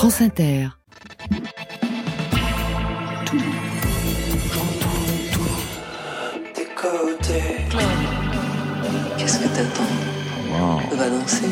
France Inter. Tout, tout, tes côtés. Qu'est-ce que t'attends? On va danser.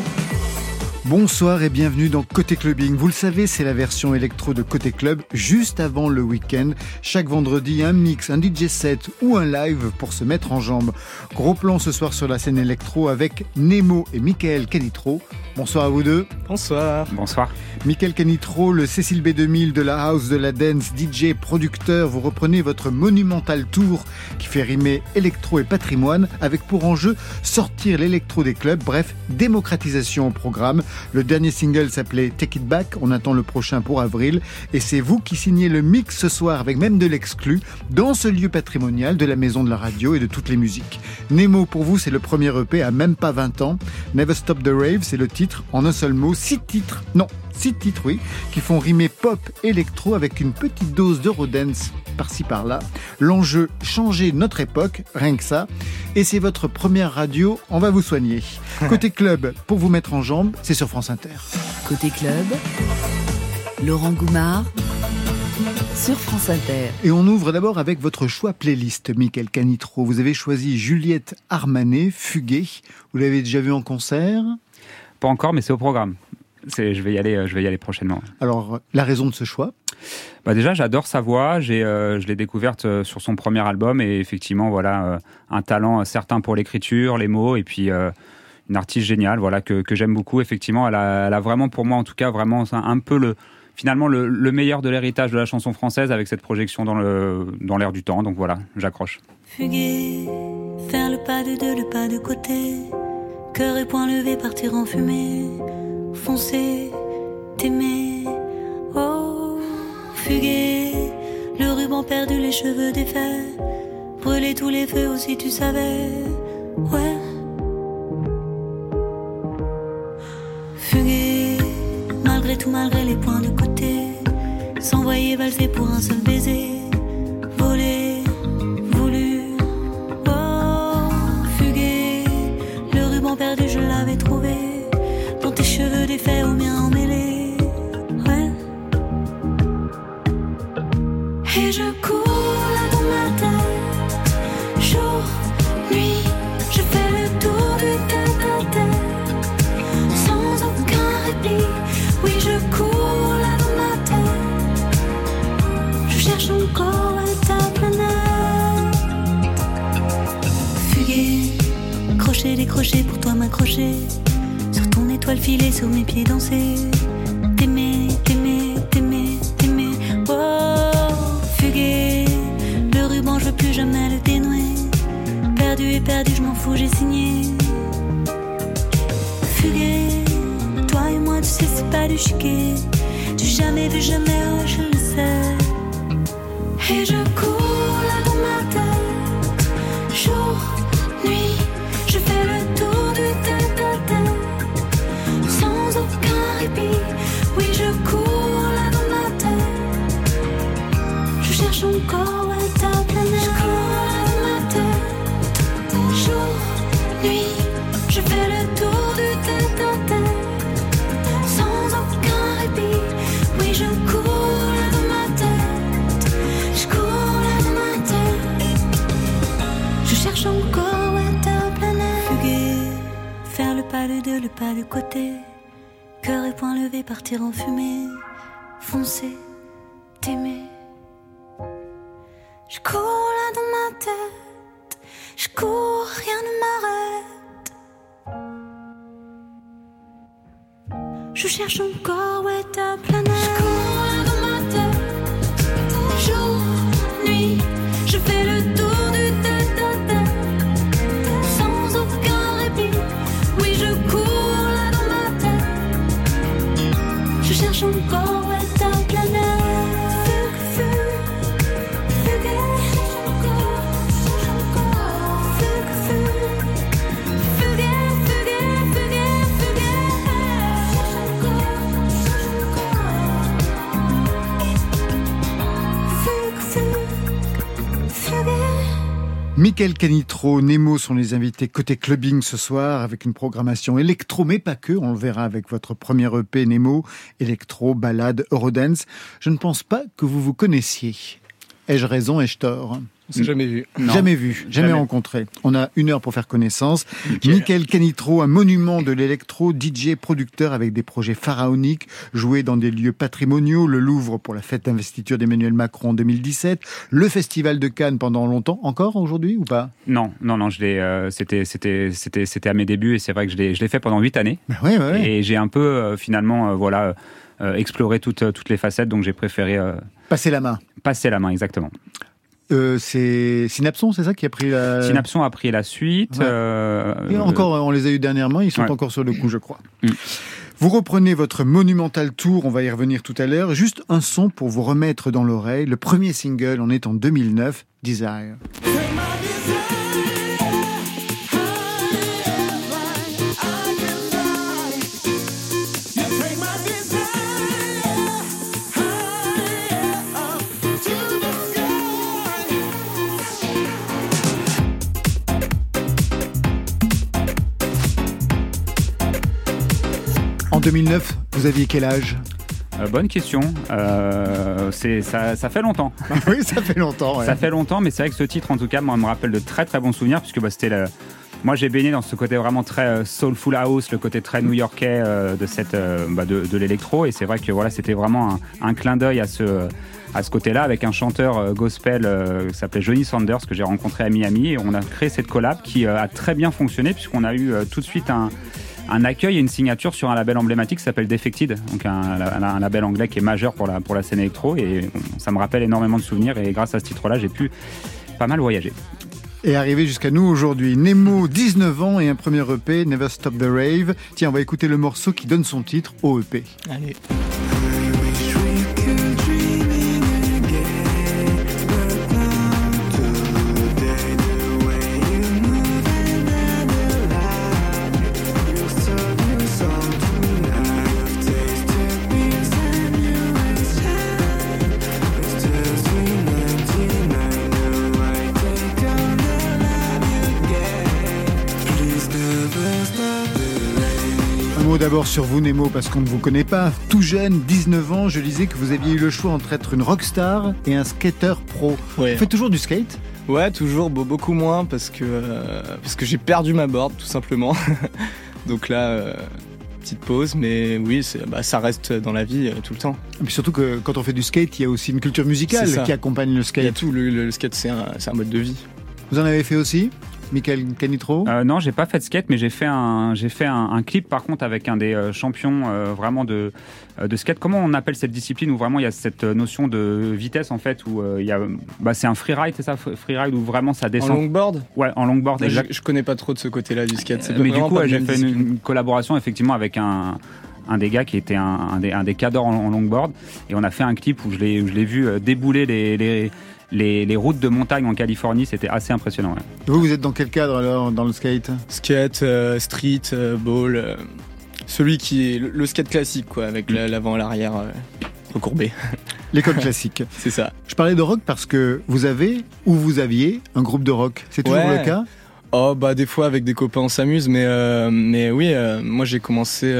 Bonsoir et bienvenue dans Côté Clubbing. Vous le savez, c'est la version électro de Côté Club juste avant le week-end. Chaque vendredi, un mix, un DJ set ou un live pour se mettre en jambe. Gros plan ce soir sur la scène électro avec Nemo et Michael Canitro. Bonsoir à vous deux. Bonsoir. Bonsoir. Michael Canitro, le Cécile B2000 de la house, de la dance, DJ, producteur, vous reprenez votre monumental tour qui fait rimer électro et patrimoine avec pour enjeu sortir l'électro des clubs, bref, démocratisation au programme. Le dernier single s'appelait Take It Back, on attend le prochain pour avril et c'est vous qui signez le mix ce soir avec même de l'exclu dans ce lieu patrimonial de la maison de la radio et de toutes les musiques. Nemo pour vous c'est le premier EP à même pas 20 ans. Never Stop the Rave c'est le titre en un seul mot, six titres. Non, six titres, oui, qui font rimer pop électro avec une petite dose d'eurodance par-ci par-là. L'enjeu, changer notre époque, rien que ça. Et c'est votre première radio, on va vous soigner. Côté club, pour vous mettre en jambe, c'est sur France Inter. Côté club, Laurent Goumard sur France Inter. Et on ouvre d'abord avec votre choix playlist, Michael Canitro. Vous avez choisi Juliette Armanet, Fuguet. Vous l'avez déjà vu en concert? Pas encore, mais c'est au programme. Je vais, y aller, je vais y aller prochainement. Alors, la raison de ce choix bah déjà, j'adore sa voix. J'ai, euh, je l'ai découverte euh, sur son premier album et effectivement, voilà, euh, un talent certain pour l'écriture, les mots et puis une artiste géniale, voilà, que, que j'aime beaucoup. Effectivement, elle a, elle a, vraiment, pour moi en tout cas, vraiment un, un peu le, finalement le, le meilleur de l'héritage de la chanson française avec cette projection dans le dans l'air du temps. Donc voilà, j'accroche. Fuguer, faire le pas de deux, le pas de côté, cœur et poing levé, partir en fumée, foncer, t'aimer, oh, fuguer, le ruban perdu, les cheveux défaits, brûler tous les feux aussi, tu savais, ouais. Fuguer, malgré tout, malgré les points de côté, s'envoyer valser pour un seul baiser, pour toi m'accrocher, sur ton étoile filée, sur mes pieds danser. T'aimer, t'aimer, t'aimer, t'aimer, oh, fuguer. Le ruban, je veux plus jamais le dénouer. Perdu et perdu, je m'en fous, j'ai signé. Fuguer, toi et moi, tu sais, c'est pas du chiquet. Du jamais vu, jamais, oh, je le sais. Et je cours Oui, je cours là dans ma tête, je cherche encore ta planète. Jour, nuit, je fais le tour du tête à sans aucun répit. Oui, je cours là dans ma tête, je cours là dans ma tête, je cherche encore ta planète. Fuguer, faire le pas de deux, le pas de côté, partir en fumée, foncer, t'aimer. Je cours là dans ma tête, je cours, rien ne m'arrête. Je cherche encore où est ta Michael Canitro, Nemo sont les invités côté clubbing ce soir avec une programmation électro, mais pas que. On le verra avec votre premier EP Nemo, électro, balade, Eurodance. Je ne pense pas que vous vous connaissiez. Ai-je raison, ai-je tort? On s'est jamais vu. Jamais vu, jamais, rencontré. On a une heure pour faire connaissance. Michael Canitro, un monument de l'électro, DJ, producteur avec des projets pharaoniques, joué dans des lieux patrimoniaux, le Louvre pour la fête d'investiture d'Emmanuel Macron en 2017, le Festival de Cannes pendant longtemps, encore aujourd'hui ou pas? Non, non, non, je l'ai, euh, c'était, c'était, c'était, c'était à mes débuts et c'est vrai que je l'ai, je l'ai fait pendant huit années. Ben ouais, ouais. Et j'ai un peu, euh, finalement, euh, voilà, exploré toutes, toutes les facettes, donc j'ai préféré... passer la main. Passer la main, exactement. Euh, c'est Synapson, c'est ça qui a pris la. Synapson a pris la suite. Euh, Et encore, on les a eu dernièrement, ils sont encore sur le coup, je crois. Mm. Vous reprenez votre monumental tour, on va y revenir tout à l'heure. Juste un son pour vous remettre dans l'oreille. Le premier single, on est en 2009, Desire. En 2009, vous aviez quel âge? Euh, bonne question. Euh, c'est ça, fait longtemps. oui, ça fait longtemps. Ça fait longtemps, mais c'est vrai que ce titre, en tout cas, moi, me rappelle de très très bons souvenirs, puisque bah, c'était Moi, j'ai baigné dans ce côté vraiment très euh, soulful house, le côté très new-yorkais de cette bah, de, l'électro, et c'est vrai que voilà, c'était vraiment un, clin d'œil à ce à ce côté-là avec un chanteur gospel qui s'appelait Johnny Sanders que j'ai rencontré à Miami, et on a créé cette collab qui a très bien fonctionné puisqu'on a eu tout de suite un un accueil et une signature sur un label emblématique qui s'appelle Defected, donc un, label anglais qui est majeur pour la, pour la scène électro. Et ça me rappelle énormément de souvenirs. Et grâce à ce titre-là, j'ai pu pas mal voyager. Et arrivé jusqu'à nous aujourd'hui, Nemo, 19 ans et un premier EP, Never Stop the Rave. Tiens, on va écouter le morceau qui donne son titre au EP. Allez. D'abord sur vous, Nemo, parce qu'on ne vous connaît pas. Tout jeune, 19 ans, je lisais que vous aviez eu le choix entre être une rockstar et un skater pro. Vous faites toujours du skate Ouais, toujours, beaucoup moins, parce que, euh, parce que j'ai perdu ma board, tout simplement. Donc là, euh, petite pause, mais oui, bah, ça reste dans la vie euh, tout le temps. Et puis surtout que quand on fait du skate, il y a aussi une culture musicale qui accompagne le skate. Il y a tout, le, skate, c'est un, un mode de vie. Vous en avez fait aussi? Michael Canitro? Euh, Non, j'ai pas fait de skate, mais j'ai fait un, j'ai fait un, clip par contre avec un des euh, champions euh, vraiment de, de skate. Comment on appelle cette discipline où vraiment il y a cette notion de vitesse en fait où il y a, bah, c'est un freeride, c'est ça, freeride où vraiment ça descend. En longboard? Ouais, en longboard. Je, je, connais pas trop de ce côté-là du skate. mais du coup, j'ai fait une, collaboration effectivement avec un un des gars qui était un, des, un des cadors en, longboard et on a fait un clip où je l'ai, je l'ai vu débouler les, les les, routes de montagne en Californie, c'était assez impressionnant. Vous, vous êtes dans quel cadre alors dans le skate? Skate, euh, street, euh, ball, euh, celui qui est le, skate classique quoi, avec mm. l'avant et l'arrière recourbé. L'école classique. C'est ça. Je parlais de rock parce que vous avez ou vous aviez un groupe de rock. C'est toujours le cas? Oh bah des fois avec des copains on s'amuse, mais mais oui, moi j'ai commencé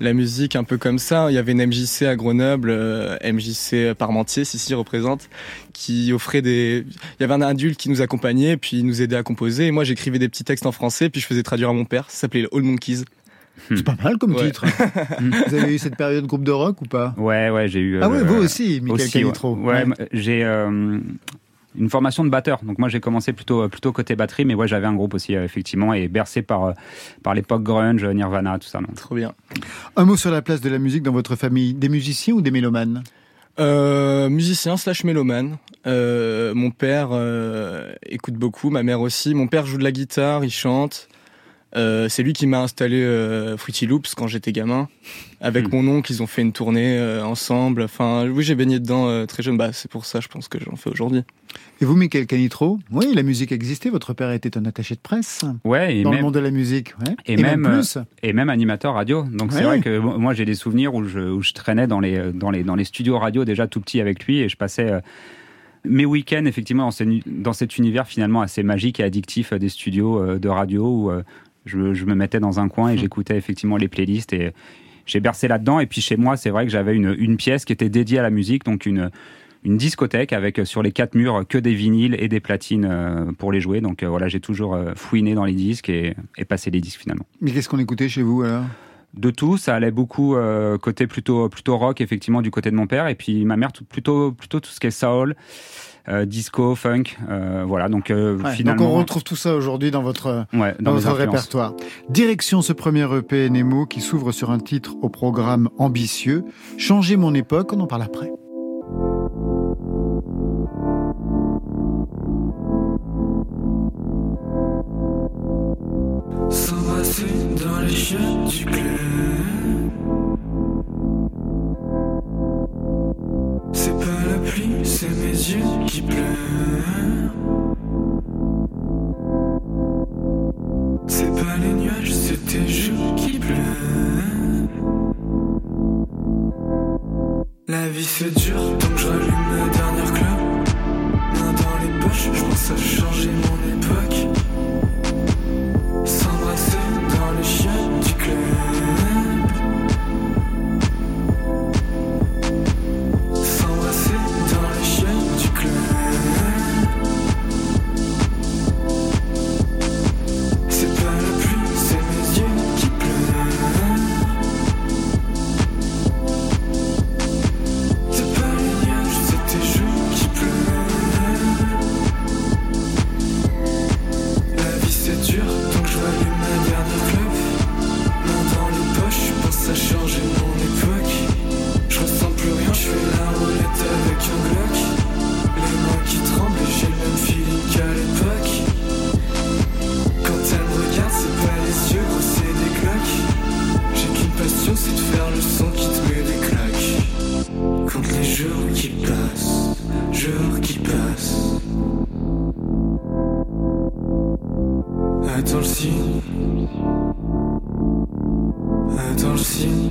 la musique un peu comme ça. Il y avait une MJC à Grenoble, euh, MJC Parmentier, si représente, qui offrait des. Il y avait un adulte qui nous accompagnait, puis il nous aidait à composer. Et moi, j'écrivais des petits textes en français, puis je faisais traduire à mon père. Ça s'appelait All Monkeys. C'est pas mal comme titre. vous avez eu cette période groupe de rock ou pas? Ouais, ouais, j'ai eu. ah ouais, vous aussi, Michael Canitro. Ouais, j'ai. Euh, une formation de batteur. Donc moi j'ai commencé plutôt euh, plutôt côté batterie, mais ouais j'avais un groupe aussi euh, effectivement et bercé par euh, par l'époque grunge, Nirvana, tout ça. Non. Trop bien. Un mot sur la place de la musique dans votre famille, des musiciens ou des mélomanes? Euh, musicien slash mélomane. mon père écoute beaucoup, ma mère aussi. Mon père joue de la guitare, il chante. Euh, c'est lui qui m'a installé euh, Fruity Loops quand j'étais gamin. Avec hmm. mon oncle, ils ont fait une tournée euh, ensemble. Enfin, oui, j'ai baigné dedans euh, très jeune. Bah, c'est pour ça, je pense que j'en fais aujourd'hui. Et vous, Michael Canitro? Oui, la musique existait. Votre père était un attaché de presse. Ouais, dans le monde de la musique. Ouais. Et, même, plus. et même animateur radio. Donc c'est vrai que moi, j'ai des souvenirs où je, où je traînais dans les, dans les, dans les studios radio déjà tout petit avec lui et je passais mes week-ends, effectivement, dans, cet univers finalement assez magique et addictif des studios de radio où je, me mettais dans un coin et mmh. j'écoutais effectivement les playlists et j'ai bercé là-dedans. Et puis chez moi, c'est vrai que j'avais une, une, pièce qui était dédiée à la musique, donc une, une discothèque avec sur les quatre murs que des vinyles et des platines euh, pour les jouer. Donc euh, voilà, j'ai toujours euh, fouiné dans les disques et, et passé les disques finalement. Mais qu'est-ce qu'on écoutait chez vous alors? De tout, ça allait beaucoup côté plutôt plutôt rock effectivement du côté de mon père et puis ma mère plutôt plutôt tout ce qui est soul, disco, funk, voilà. Donc finalement. Donc on retrouve tout ça aujourd'hui dans votre dans, votre répertoire. Direction ce premier EP Nemo qui s'ouvre sur un titre au programme ambitieux. Changer mon époque, on en parle après. Attends le signe. Attends le signe.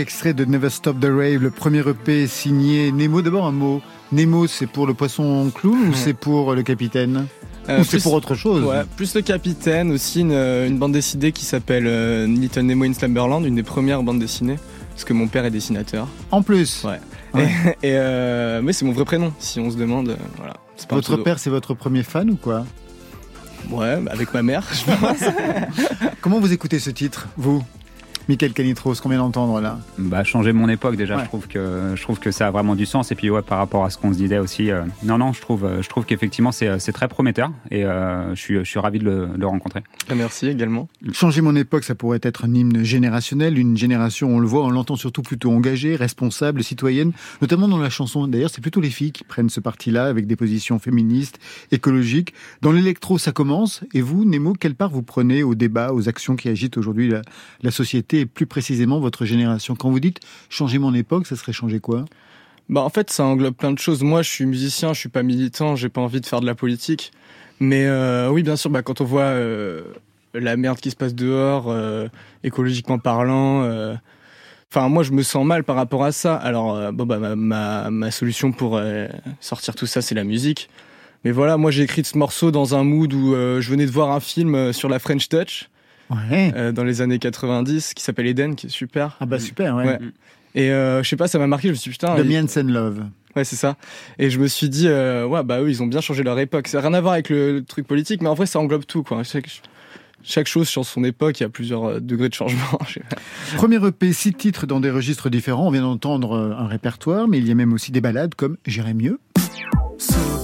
extrait de Never Stop the Rave, le premier EP signé Nemo. D'abord un mot. Nemo, c'est pour le poisson clown ou c'est pour le capitaine euh, ou c'est pour autre chose ouais, Plus le capitaine, aussi une, bande dessinée qui s'appelle euh, Little Nemo in Slumberland, une des premières bandes dessinées, parce que mon père est dessinateur. En plus Ouais. Et, euh, mais c'est mon vrai prénom, si on se demande. voilà. Votre père, c'est votre premier fan ou quoi Ouais, avec ma mère, je pense. Comment vous écoutez ce titre, vous? Michael Canitros, combien d'entendre là Bah changer mon époque déjà, je trouve que je trouve que ça a vraiment du sens et puis ouais par rapport à ce qu'on se disait aussi. Euh, non non, je trouve je trouve qu'effectivement c'est très prometteur et euh, je suis je suis ravi de le, le rencontrer. Ah, merci également. Changer mon époque, ça pourrait être un hymne générationnel, une génération on le voit, on l'entend surtout plutôt engagée, responsable, citoyenne, notamment dans la chanson. D'ailleurs, c'est plutôt les filles qui prennent ce parti-là avec des positions féministes, écologiques. Dans l'électro, ça commence. Et vous, Nemo, quelle part vous prenez au débat, aux actions qui agitent aujourd'hui la, la société? Et plus précisément votre génération Quand vous dites changer mon époque, ça serait changer quoi? Bah en fait, ça englobe plein de choses. Moi, je suis musicien, je suis pas militant, j'ai pas envie de faire de la politique. Mais euh, oui, bien sûr, bah, quand on voit euh, la merde qui se passe dehors, euh, écologiquement parlant, enfin moi je me sens mal par rapport à ça. Alors bon bah ma, solution pour sortir tout ça, c'est la musique. Mais voilà, moi j'ai écrit ce morceau dans un mood où je venais de voir un film sur la French Touch Ouais. euh, dans les années 90 qui s'appelle Eden, qui est super. Ah bah super, ouais. Ouais. Et euh, je sais pas, ça m'a marqué. Je me suis dit putain. The and Love. Ouais, c'est ça. Et je me suis dit, euh, ouais, bah eux, ils ont bien changé leur époque. Ça n'a rien à voir avec le, le truc politique, mais en vrai, ça englobe tout, quoi. Chaque, chaque chose sur son époque, il y a plusieurs degrés de changement. Premier EP, six titres dans des registres différents. On vient d'entendre un répertoire, mais il y a même aussi des balades comme J'irai mieux.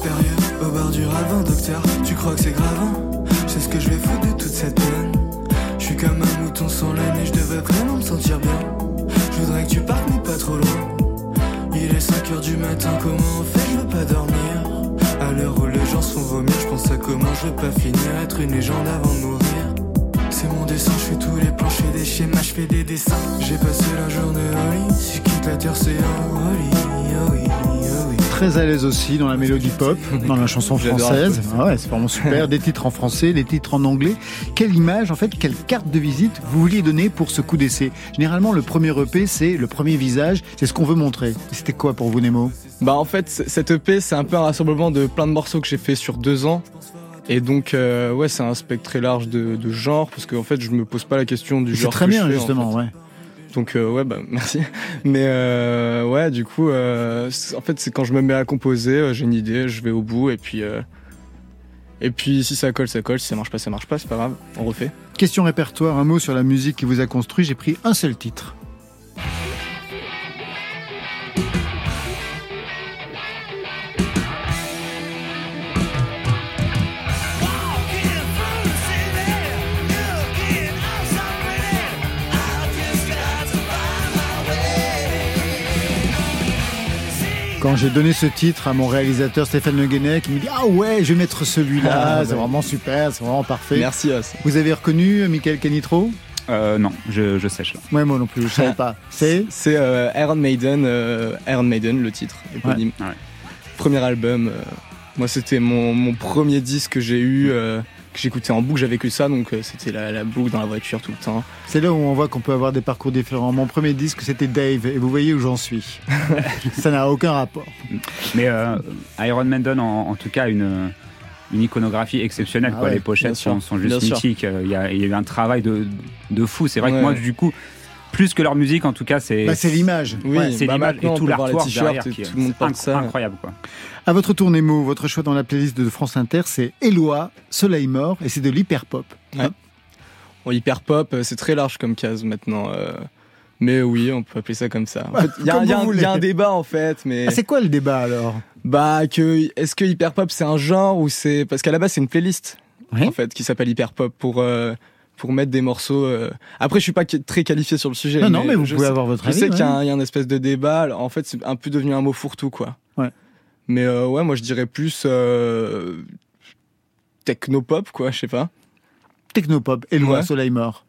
Période, au bar du ravin, docteur. Tu crois que c'est grave hein C'est ce que je vais foutre de toute cette peine. Comme un mouton sans laine et je devais vraiment me sentir bien. Je voudrais que tu partes, mais pas trop loin. Il est 5 heures du matin, comment on fait Je veux pas dormir? À l'heure où les gens se font vomir, je pense à comment je veux pas finir. Être une légende avant de mourir. C'est mon dessin, je fais tous les plans, des schémas, je fais des dessins. J'ai passé la journée au lit, si quitte la terre, c'est un lit, oh oui, oh. Très à l'aise aussi dans la mélodie pop, dans la chanson française. Ah ouais, c'est vraiment super. Des titres en français, des titres en anglais. Quelle image, en fait, quelle carte de visite vous vouliez donner pour ce coup d'essai? Généralement, le premier EP, c'est le premier visage, c'est ce qu'on veut montrer. C'était quoi pour vous, Nemo? Bah, en fait, cette EP, c'est un peu un rassemblement de plein de morceaux que j'ai fait sur deux ans. Et donc, euh, ouais, c'est un spectre très large de, de genre, parce qu'en fait, je me pose pas la question du C'est genre. très que bien, je fais, en justement, fait. ouais. Donc euh, ouais bah merci. Mais euh, ouais du coup euh, en fait c'est quand je me mets à composer, j'ai une idée, je vais au bout et puis et puis si ça colle ça colle, si ça marche pas ça marche pas, c'est pas grave, on refait. Question répertoire, un mot sur la musique qui vous a construit. J'ai pris un seul titre. Quand j'ai donné ce titre à mon réalisateur Stéphane Le Guenec, il me dit Ah ouais, je vais mettre celui-là, Ah, c'est bah. vraiment super, c'est vraiment parfait. Merci Os. Vous avez reconnu euh, Michael Canitro? Euh, non, je, je sèche là. Ouais, moi non plus, je savais pas. C'est? C'est euh, Iron Maiden, euh, Iron Maiden le titre éponyme. Ouais. Ouais. Premier album. euh, moi c'était mon, mon premier disque que j'ai eu, euh, que j'écoutais en boucle, j'avais que ça donc euh, c'était la, la boucle dans la voiture tout le temps. c'est là où on voit qu'on peut avoir des parcours différents. Mon premier disque, c'était Dave, et vous voyez où j'en suis. Ça n'a aucun rapport. Mais euh, Iron Maiden, en, en tout cas, une, une iconographie exceptionnelle. Ah quoi. ouais, les pochettes sont, sont juste mythiques. Euh, Il y, a, il y a eu un travail de, de fou. C'est vrai Ouais. que moi, du coup, plus que leur musique, en tout cas, c'est Bah, c'est l'image. Oui, Ouais. c'est bah l'image et tout l'artwork derrière qui tout le monde ça. incroyable. Quoi. À votre tour, Nemo, votre choix dans la playlist de France Inter, c'est Eloi, Soleil mort, et c'est de l'hyper-pop. Bon, hyper pop, euh, c'est très large comme case maintenant. euh, mais oui, on peut appeler ça comme ça. En fait, il y, a- y un- il y a un voulez. débat en fait, mais Ah, c'est quoi le débat alors? Bah que est-ce que hyper pop c'est un genre ou c'est parce qu'à la base c'est une playlist Oui. en fait qui s'appelle hyper pop pour euh, pour mettre des morceaux. euh, Après, je suis pas très qualifié sur le sujet. Non, non, mais vous je pouvez sais- avoir votre Je avis. sais qu'il y, a un- il y a un espèce de débat. Alors, En fait, c'est un peu devenu un mot fourre-tout, quoi. Ouais. Mais euh, ouais, moi je dirais plus euh, techno-pop, quoi, je sais pas. Technopop, Eloi, Ouais. Soleil mort.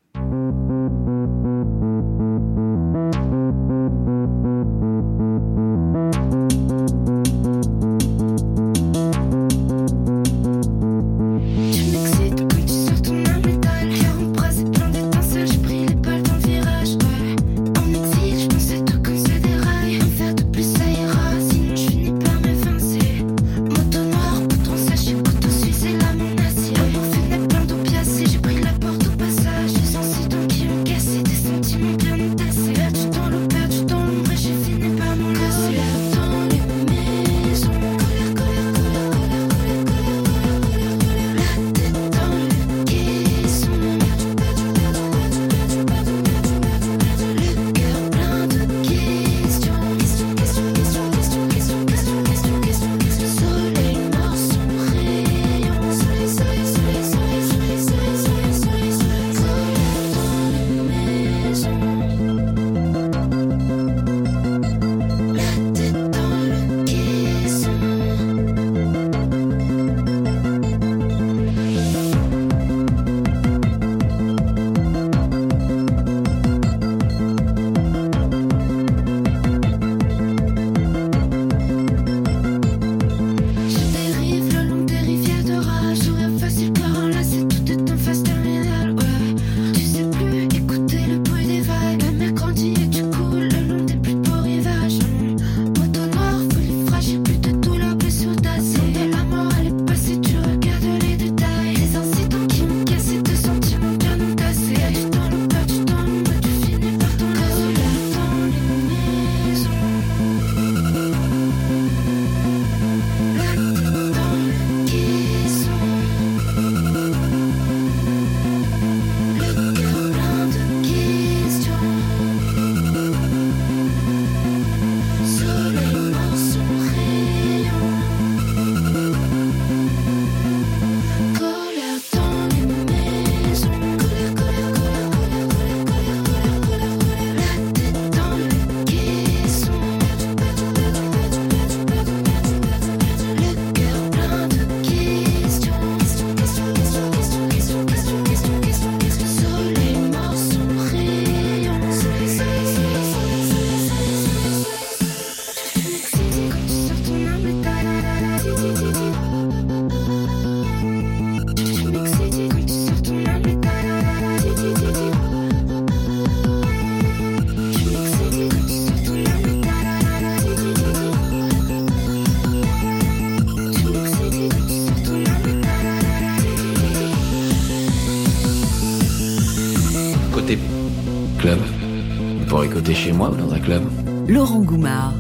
Chez moi ou dans un club. Laurent Goumard.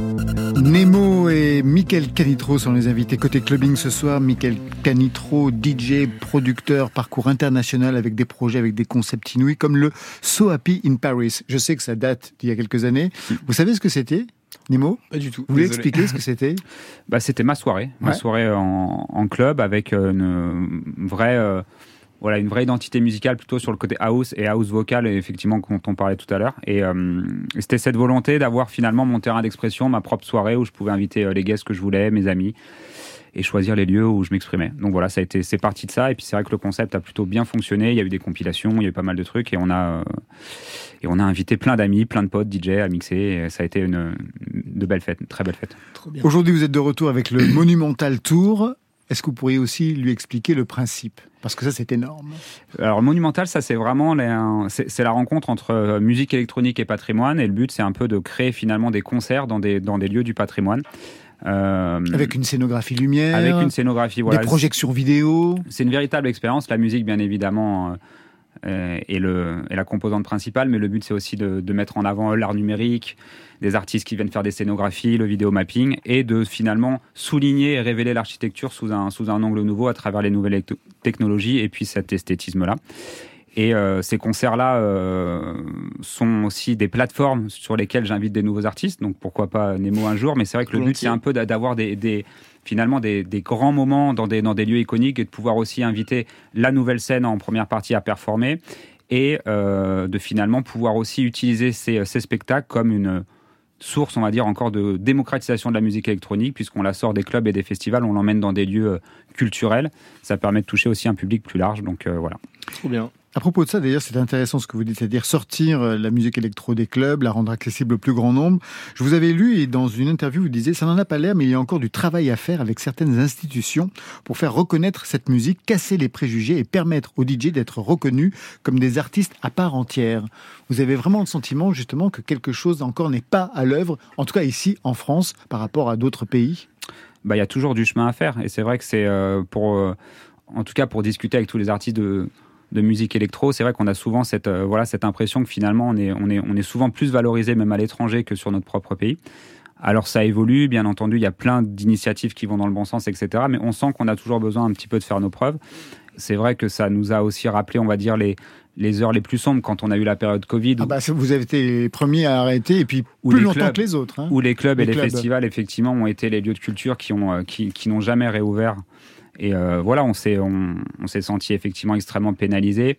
Nemo et Michael Canitro sont les invités côté clubbing ce soir. Michael Canitro, DJ, producteur, parcours international avec des projets, avec des concepts inouïs comme le So Happy in Paris. Je sais que ça date d'il y a quelques années. Vous savez ce que c'était Nemo? Pas du tout. Vous voulez expliquer ce que c'était? Bah, c'était ma soirée, ma Ouais. soirée en, en club avec euh, une vraie, euh, voilà, une vraie identité musicale plutôt sur le côté house et house vocal, et effectivement, dont on parlait tout à l'heure. Et euh, c'était cette volonté d'avoir finalement mon terrain d'expression, ma propre soirée où je pouvais inviter euh, les guests que je voulais, mes amis, et choisir les lieux où je m'exprimais. Donc voilà, ça a été, c'est parti de ça. Et puis c'est vrai que le concept a plutôt bien fonctionné. Il y a eu des compilations, il y a eu pas mal de trucs, et on a, euh, et on a invité plein d'amis, plein de potes, DJ à mixer. Et ça a été une, de belles fêtes, une très belle fête. Aujourd'hui, vous êtes de retour avec le Monumental Tour. Est-ce que vous pourriez aussi lui expliquer le principe? Parce que ça, c'est énorme. Alors Monumental, ça c'est vraiment c'est la rencontre entre euh, musique électronique et patrimoine, et le but c'est un peu de créer finalement des concerts dans des dans des lieux du patrimoine. Euh, Avec une scénographie lumière, avec une scénographie, voilà. des projections vidéo. C'est une véritable expérience. La musique, bien évidemment, euh, est, le, est la composante principale, mais le but, c'est aussi de, de mettre en avant l'art numérique, des artistes qui viennent faire des scénographies, le vidéo mapping, et de finalement souligner et révéler l'architecture sous un, sous un angle nouveau à travers les nouvelles technologies et puis cet esthétisme-là. Et euh, ces concerts-là euh, sont aussi des plateformes sur lesquelles j'invite des nouveaux artistes. Donc pourquoi pas Nemo un jour. Mais c'est vrai que le but, c'est un peu d'a- d'avoir des, des- finalement des, grands moments dans des, dans des lieux iconiques et de pouvoir aussi inviter la nouvelle scène en première partie à performer et euh, de finalement pouvoir aussi utiliser ces, ces spectacles comme une source, on va dire, encore de démocratisation de la musique électronique, puisqu'on la sort des clubs et des festivals, on l'emmène dans des lieux euh, culturels. Ça permet de toucher aussi un public plus large. Donc euh, voilà. Trop bien. À propos de ça, d'ailleurs, c'est intéressant ce que vous dites, c'est-à-dire sortir euh, la musique électro des clubs, la rendre accessible au plus grand nombre. Je vous avais lu et dans une interview, vous disiez, ça n'en a pas l'air, mais il y a encore du travail à faire avec certaines institutions pour faire reconnaître cette musique, casser les préjugés et permettre aux DJ d'être reconnus comme des artistes à part entière. Vous avez vraiment le sentiment, justement, que quelque chose encore n'est pas à l'œuvre, en tout cas ici, en France, par rapport à d'autres pays? Bah, il y a toujours du chemin à faire. Et c'est vrai que c'est euh, pour, euh, en tout cas, pour discuter avec tous les artistes de, de musique électro, c'est vrai qu'on a souvent cette, euh, voilà, cette impression que finalement, on est, on, est, on est souvent plus valorisé, même à l'étranger, que sur notre propre pays. Alors ça évolue, bien entendu, il y a plein d'initiatives qui vont dans le bon sens, etc. Mais on sent qu'on a toujours besoin un petit peu de faire nos preuves. C'est vrai que ça nous a aussi rappelé, on va dire, les, les heures les plus sombres quand on a eu la période Covid. ah bah, Vous avez été les premiers à arrêter, et puis plus longtemps clubs. que les autres. hein. où les clubs Les et les festivals effectivement ont été les lieux de culture qui euh, qui, qui n'ont jamais réouvert et euh, voilà on s'est on, on s'est senti effectivement extrêmement pénalisé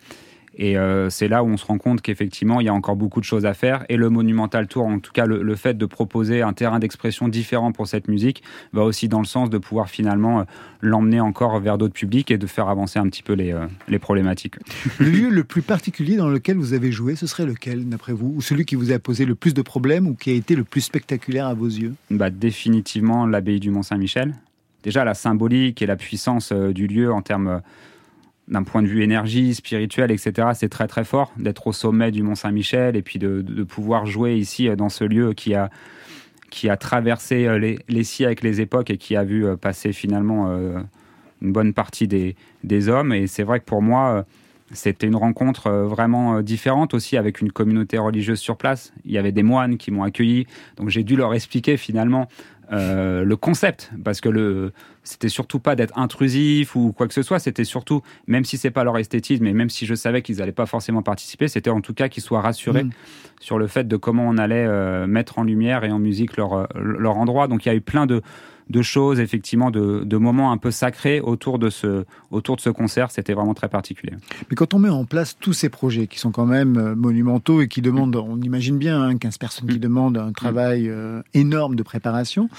et euh, c'est là où on se rend compte qu'effectivement il y a encore beaucoup de choses à faire et le Monumental Tour en tout cas le, le fait de proposer un terrain d'expression différent pour cette musique va aussi dans le sens de pouvoir finalement euh, l'emmener encore vers d'autres publics et de faire avancer un petit peu les, euh, les problématiques. Le lieu le plus particulier dans lequel vous avez joué, ce serait lequel, d'après vous? Ou celui qui vous a posé le plus de problèmes ou qui a été le plus spectaculaire à vos yeux? Bah, définitivement l'abbaye du Mont-Saint-Michel. Déjà, la symbolique et la puissance euh, du lieu en termes euh, d'un point de vue énergie, spirituelle, etc., c'est très très fort d'être au sommet du Mont-Saint-Michel et puis de, pouvoir jouer ici euh, dans ce lieu qui a, qui a traversé les, les siècles, les époques et qui a vu passer finalement une bonne partie des, des hommes. Et c'est vrai que pour moi, c'était une rencontre vraiment différente aussi avec une communauté religieuse sur place. Il y avait des moines qui m'ont accueilli, donc j'ai dû leur expliquer finalement euh, le concept, parce que le c'était surtout pas d'être intrusif ou quoi que ce soit, c'était surtout, même si c'est pas leur esthétisme, et même si je savais qu'ils allaient pas forcément participer, c'était en tout cas qu'ils soient rassurés Mm. sur le fait de comment on allait euh, mettre en lumière et en musique leur, euh, leur endroit. Donc il y a eu plein de, de choses, effectivement, de, de moments un peu sacrés autour de ce, autour de ce concert. C'était vraiment très particulier. Mais quand on met en place tous ces projets qui sont quand même euh, monumentaux et qui demandent, on imagine bien, hein, 15 personnes qui Mm. demandent un travail euh, énorme de préparation,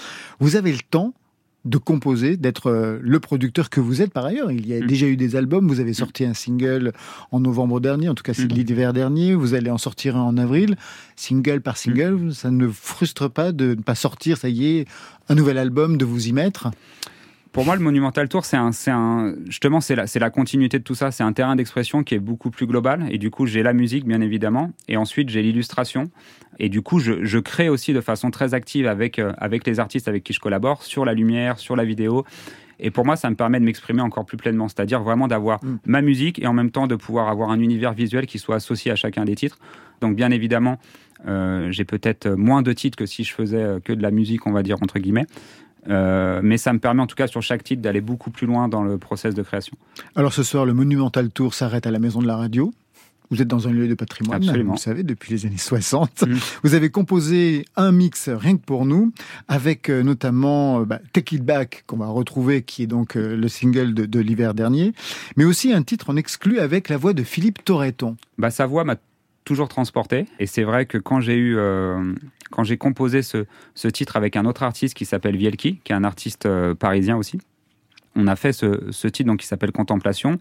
vous avez le temps de composer, d'être euh, le producteur que vous êtes par ailleurs. Il y a Mm. déjà eu des albums, vous avez sorti un single en novembre dernier, en tout cas c'est Mm. l'hiver dernier, vous allez en sortir un en avril, single par single, ça ne frustre pas de ne pas sortir, ça y est, un nouvel album, de vous y mettre Pour moi, le Monumental Tour, c'est un, c'est un, justement, c'est la, la continuité de tout ça. C'est un terrain d'expression qui est beaucoup plus global. Et du coup, j'ai la musique, bien évidemment. Et ensuite, j'ai l'illustration. Et du coup, je, je, crée aussi de façon très active avec, euh, avec les artistes avec qui je collabore sur la lumière, sur la vidéo. Et pour moi, ça me permet de m'exprimer encore plus pleinement, c'est-à-dire vraiment d'avoir mm. ma musique et en même temps de pouvoir avoir un univers visuel qui soit associé à chacun des titres. Donc, bien évidemment, euh, j'ai peut-être moins de titres que si je faisais euh, que de la musique, on va dire entre guillemets. Euh, mais ça me permet en tout cas sur chaque titre d'aller beaucoup plus loin dans le process de création. Alors ce soir, le Monumental Tour s'arrête à la Maison de la Radio. Vous êtes dans un lieu de patrimoine, Absolument. vous le savez, depuis les années 60. Mmh. Vous avez composé un mix rien que pour nous, avec euh, notamment euh, bah, Take It Back, qu'on va retrouver, qui est donc euh, le single de, de l'hiver dernier, mais aussi un titre en exclu avec la voix de Philippe Torreton. Bah, sa voix m'a toujours transporté. Et c'est vrai que quand j'ai eu, euh, quand j'ai composé ce, ce, titre avec un autre artiste qui s'appelle Vielki, qui est un artiste euh, parisien aussi, on a fait ce, ce titre donc qui s'appelle Contemplation.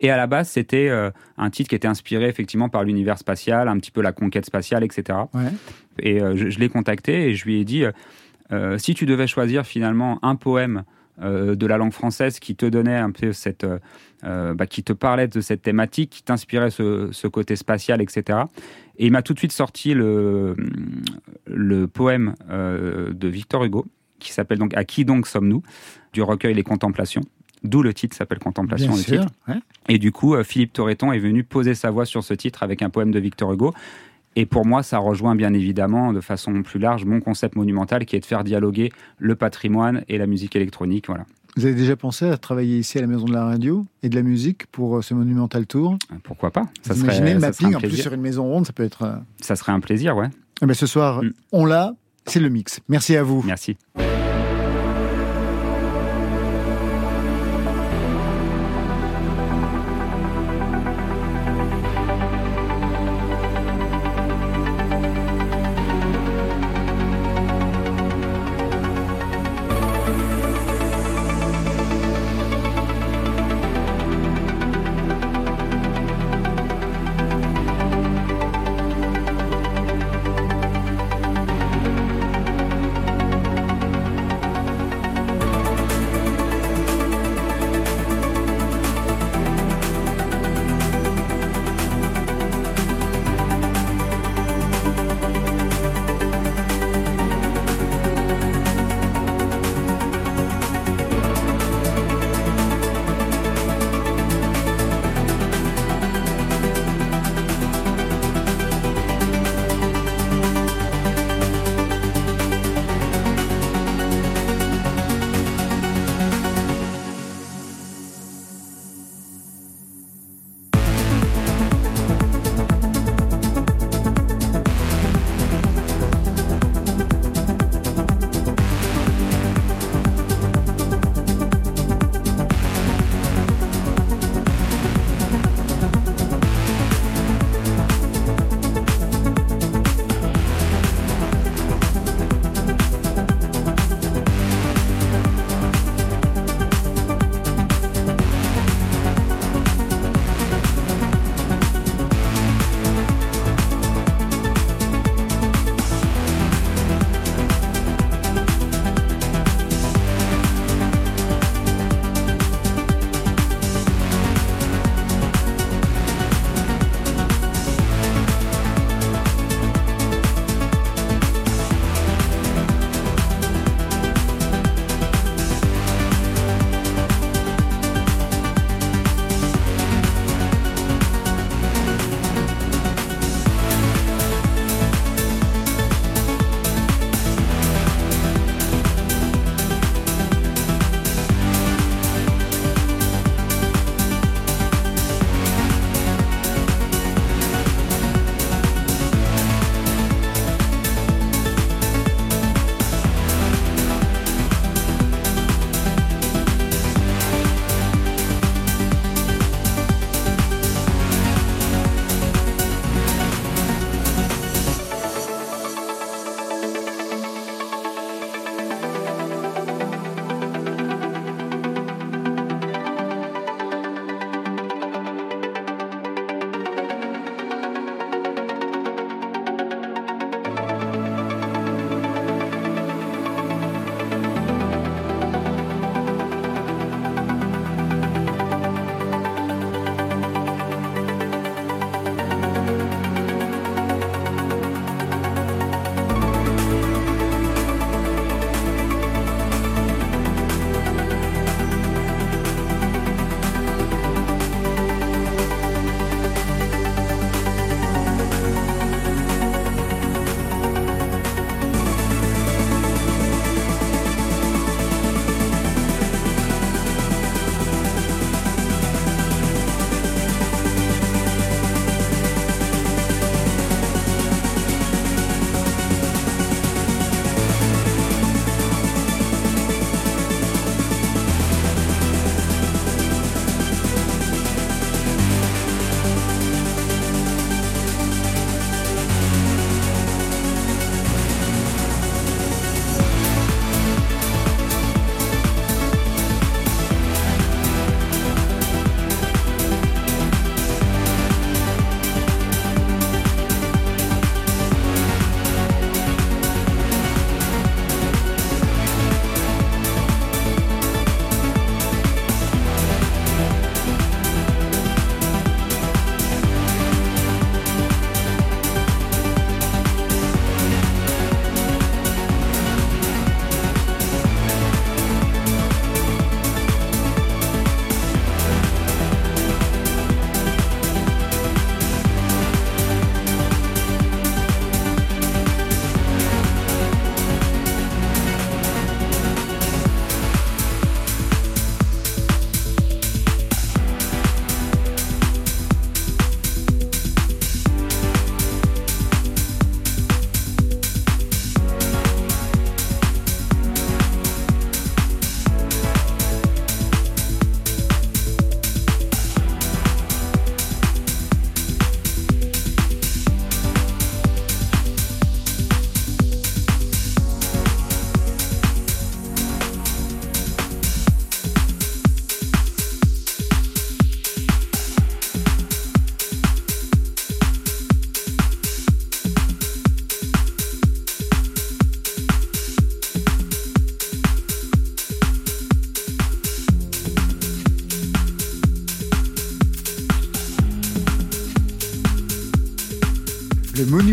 Et à la base, c'était euh, un titre qui était inspiré effectivement par l'univers spatial, un petit peu la conquête spatiale, etc. Ouais. Et je, je l'ai contacté et je lui ai dit si tu devais choisir finalement un poème de la langue française qui te donnait un peu cette, euh, bah, qui te parlait de cette thématique, qui t'inspirait ce, ce, côté spatial, etc. Et il m'a tout de suite sorti le, le poème euh, de Victor Hugo qui s'appelle donc À qui donc sommes-nous? du recueil Les Contemplations. D'où le titre s'appelle Contemplation. Bien le sûr, titre. Ouais. Et du coup, euh, Philippe Torreton est venu poser sa voix sur ce titre avec un poème de Victor Hugo. Et pour moi, ça rejoint bien évidemment de façon plus large mon concept monumental qui est de faire dialoguer le patrimoine et la musique électronique. Voilà. Vous avez déjà pensé à travailler ici à la Maison de la Radio et de la musique pour euh, ce Monumental Tour? Pourquoi pas? Ça Vous Imaginez le mapping en plus sur une maison ronde, ça peut être. euh, Ça serait un plaisir, ouais. Eh ben, ce soir, Mm. on l'a, c'est le mix. Merci à vous. Merci.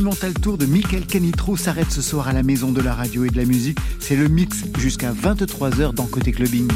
Monumental Tour de Michael Canitro s'arrête ce soir à la Maison de la Radio et de la Musique. C'est le mix jusqu'à 23h dans Côté Clubbing.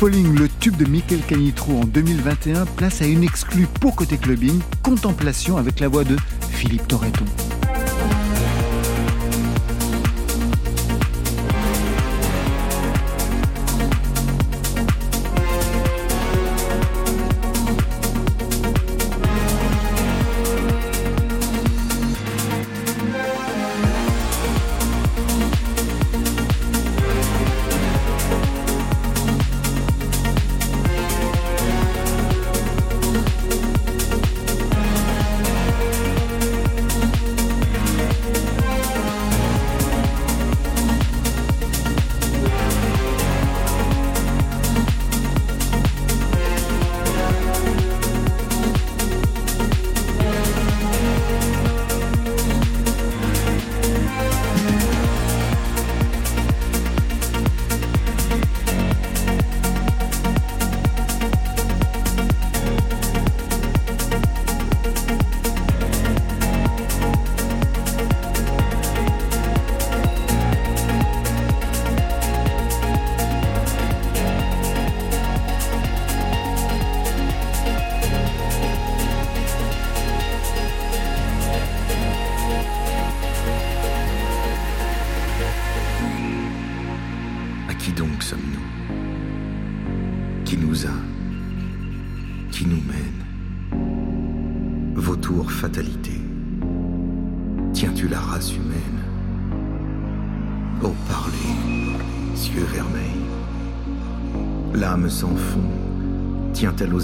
Falling, le tube de Michael Canitrou en 2021, place à une exclue pour côté clubbing, Contemplation avec la voix de Philippe Torreton.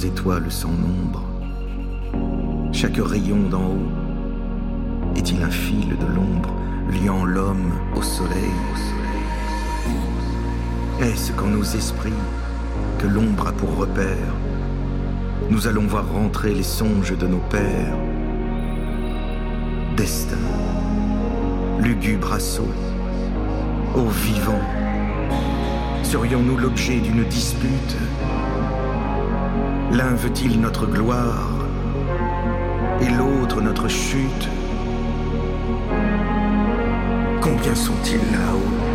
Étoiles sans nombre. Chaque rayon d'en haut est-il un fil de l'ombre liant l'homme au soleil? Est-ce qu'en nos esprits que l'ombre a pour repère nous allons voir rentrer les songes de nos pères? Destin, lugubre assaut, ô vivant, serions-nous l'objet d'une dispute? L'un veut-il notre gloire et l'autre notre chute? Combien sont-ils là-haut?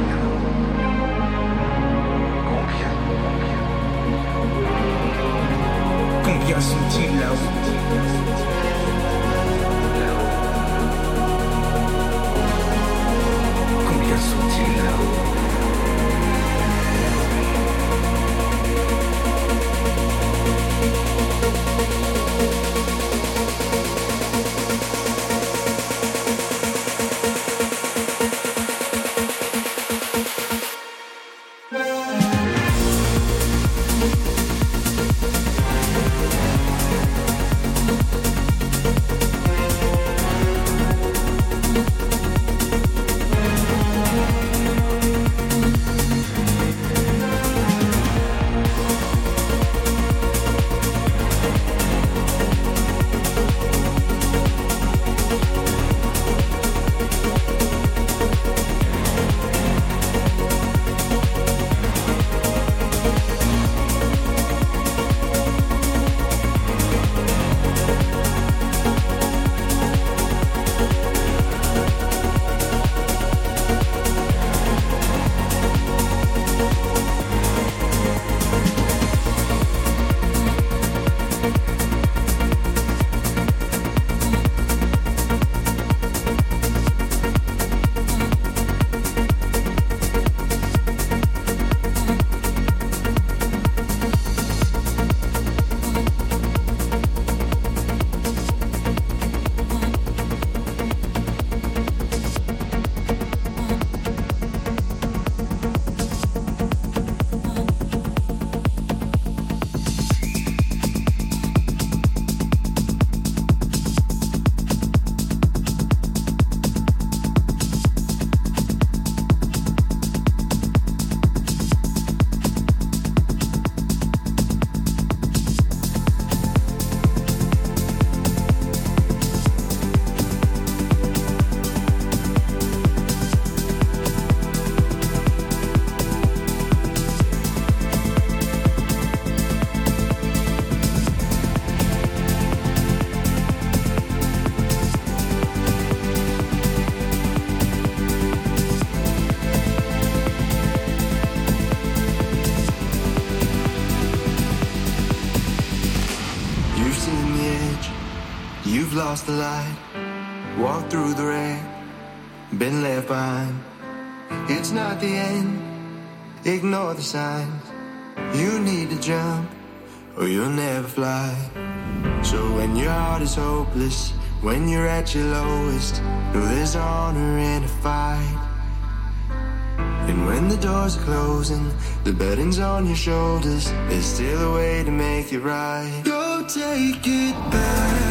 You've the light, walked through the rain, been left behind. It's not the end, ignore the signs. You need to jump, or you'll never fly. So when your heart is hopeless, when you're at your lowest, know there's honor in a fight. And when the doors are closing, the burden's on your shoulders, there's still a way to make it right. Go take it back.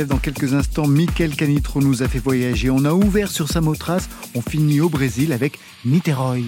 dans quelques instants. Michael Canitro nous a fait voyager. On a ouvert sur sa motrace. On finit au Brésil avec Niterói.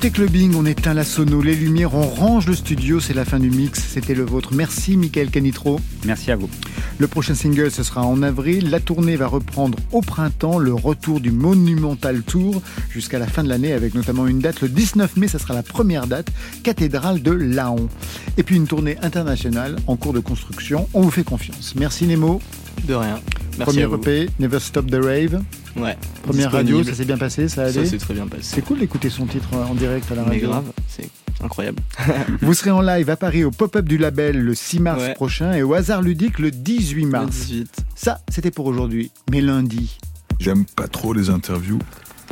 Côté clubbing, on éteint la sono, les lumières, on range le studio, c'est la fin du mix, c'était le vôtre. Merci Michael Canitro. Merci à vous. Le prochain single, ce sera en avril. La tournée va reprendre au printemps, le retour du Monumental Tour jusqu'à la fin de l'année, avec notamment une date le 19 mai, ça sera la première date, cathédrale de Laon. Et puis une tournée internationale en cours de construction. On vous fait confiance. Merci Nemo. De rien. Premier EP, Never Stop the Rave. Ouais. Première radio, ça s'est bien passé, ça Ça s'est très bien passé. C'est cool d'écouter son titre en direct à la radio. Mais grave, c'est incroyable. Vous serez en live à Paris au pop-up du label le 6 mars Ouais. prochain et au hasard ludique le 18 Le mars. 18. Ça, c'était pour aujourd'hui. Mais lundi, J'aime pas trop les interviews.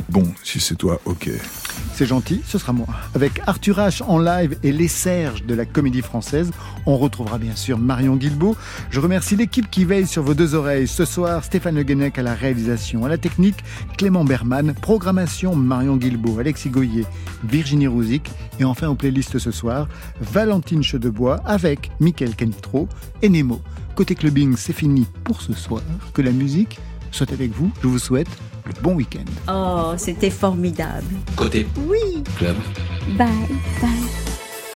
Bon, si c'est toi, ok. c'est gentil, ce sera moi. Avec Arthur H en live et les Serges de la comédie française, on retrouvera bien sûr Marion Guilbeault. Je remercie l'équipe qui veille sur vos deux oreilles. Ce soir, Stéphane Le Guenec à la réalisation, à la technique, Clément Berman, programmation Marion Guilbeault, Alexis Goyer, Virginie Rouzic et enfin aux playlists ce soir, Valentine Chedebois avec Mickaël Canitro et Nemo. Côté clubbing, c'est fini pour ce soir. Que la musique soit avec vous. Je vous souhaite bon week-end. Oh, c'était formidable. Côté Oui. club. Bye, bye.